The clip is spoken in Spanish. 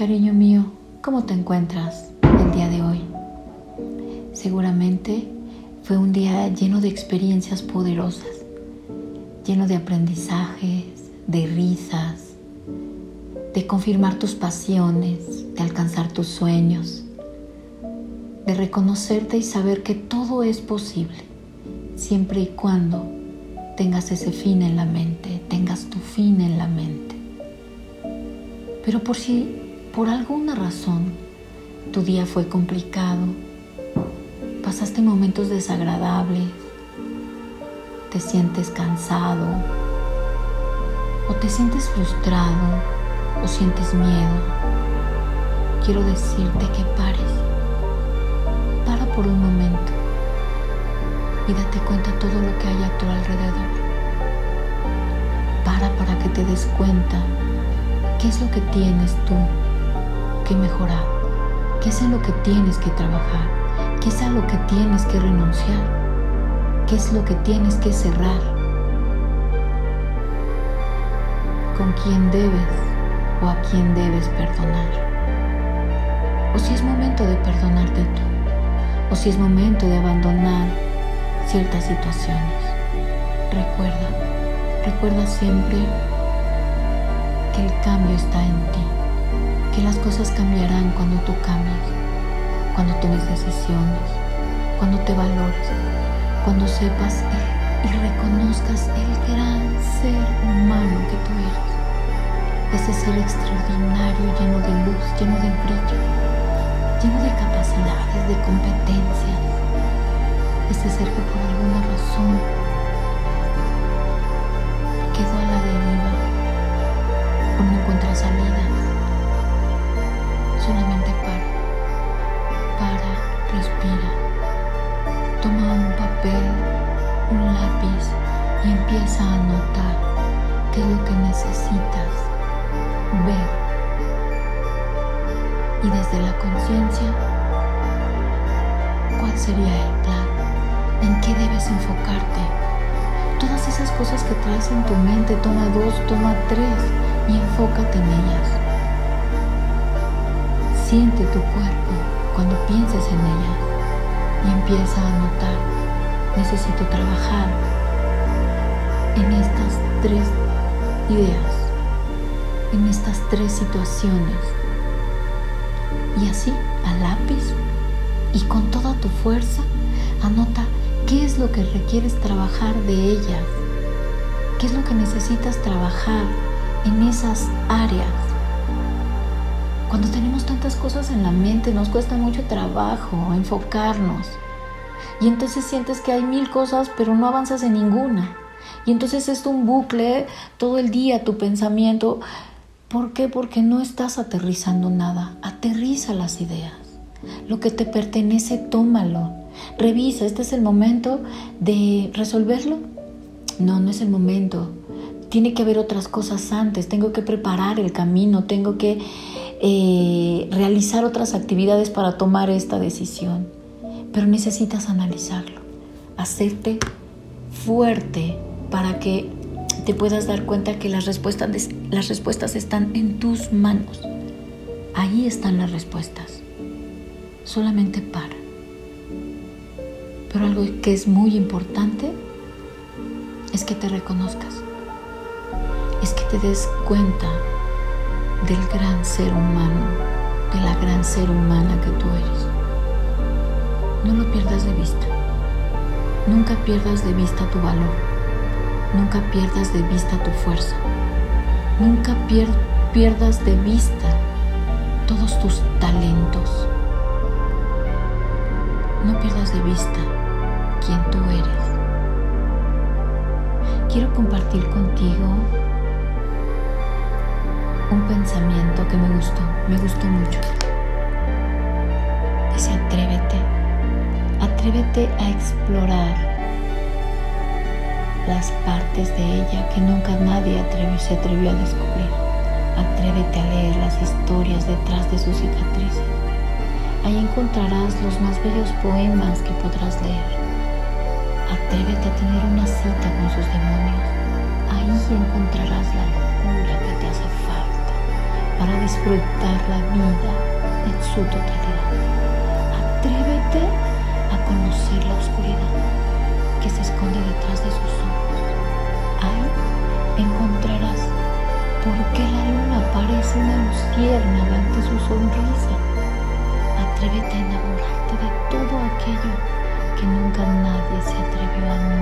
Cariño mío, ¿cómo te encuentras el día de hoy? Seguramente fue un día lleno de experiencias poderosas, lleno de aprendizajes, de risas, de confirmar tus pasiones, de alcanzar tus sueños, de reconocerte y saber que todo es posible, siempre y cuando tengas ese fin en la mente, tengas tu fin en la mente. Pero por si por alguna razón tu día fue complicado, pasaste momentos desagradables, te sientes cansado. O te sientes frustrado. O sientes miedo, quiero decirte que pares. Para por un momento. Y date cuenta todo lo que hay a tu alrededor. Para para que te des cuenta qué es lo que tienes tú que mejorar, qué es en lo que tienes que trabajar, qué es a lo que tienes que renunciar, qué es lo que tienes que cerrar, con quién debes o a quién debes perdonar, o si es momento de perdonarte tú, o si es momento de abandonar ciertas situaciones. Recuerda, recuerda siempre que el cambio está en ti que las cosas cambiarán cuando tú cambies, cuando tomes decisiones, cuando te valores, cuando sepas y reconozcas el gran ser humano que tú eres. Ese ser extraordinario, lleno de luz, lleno de brillo, lleno de capacidades, de competencias. Ese ser que por alguna razón quedó a la deriva o no encuentra salida solamente para. Para, respira. Toma un papel, un lápiz y empieza a anotar qué es lo que necesitas ver. Y desde la conciencia, ¿cuál sería el plan? ¿En qué debes enfocarte? Todas esas cosas que traes en tu mente, toma dos, toma tres y enfócate en ellas. Siente tu cuerpo cuando pienses en ella y empieza a notar, necesito trabajar en estas tres ideas, en estas tres situaciones. Y así, a lápiz y con toda tu fuerza, anota qué es lo que requieres trabajar de ellas, qué es lo que necesitas trabajar en esas áreas cuando tenemos tantas cosas en la mente nos cuesta mucho trabajo enfocarnos. Y entonces sientes que hay mil cosas pero no avanzas en ninguna. Y entonces es un bucle todo el día tu pensamiento. ¿Por qué? Porque no estás aterrizando nada. Aterriza las ideas. Lo que te pertenece, tómalo. Revisa, ¿este es el momento de resolverlo? No, no es el momento. Tiene que haber otras cosas antes. Tengo que preparar el camino. Tengo que eh, realizar otras actividades para tomar esta decisión, pero necesitas analizarlo, hacerte fuerte para que te puedas dar cuenta que las respuestas, las respuestas están en tus manos. Ahí están las respuestas. Solamente para. Pero algo que es muy importante es que te reconozcas. Es que te des cuenta del gran ser humano, de la gran ser humana que tú eres. No lo pierdas de vista. Nunca pierdas de vista tu valor. Nunca pierdas de vista tu fuerza. Nunca pierdas de vista todos tus talentos. No pierdas de vista quién tú eres. Quiero compartir contigo un pensamiento que me gustó, me gustó mucho. Dice, atrévete, atrévete a explorar las partes de ella que nunca nadie se atrevió a descubrir. Atrévete a leer las historias detrás de sus cicatrices. Ahí encontrarás los más bellos poemas que podrás leer. Atrévete a tener una cita con sus demonios. Ahí encontrarás la locura que te hace falta para disfrutar la vida en su totalidad. Atrévete a conocer la oscuridad que se esconde detrás de sus ojos. Ahí encontrarás por qué la luna parece una luciérnaga ante su sonrisa. Atrévete a enamorarte de todo aquello que nunca nadie se atrevió a amar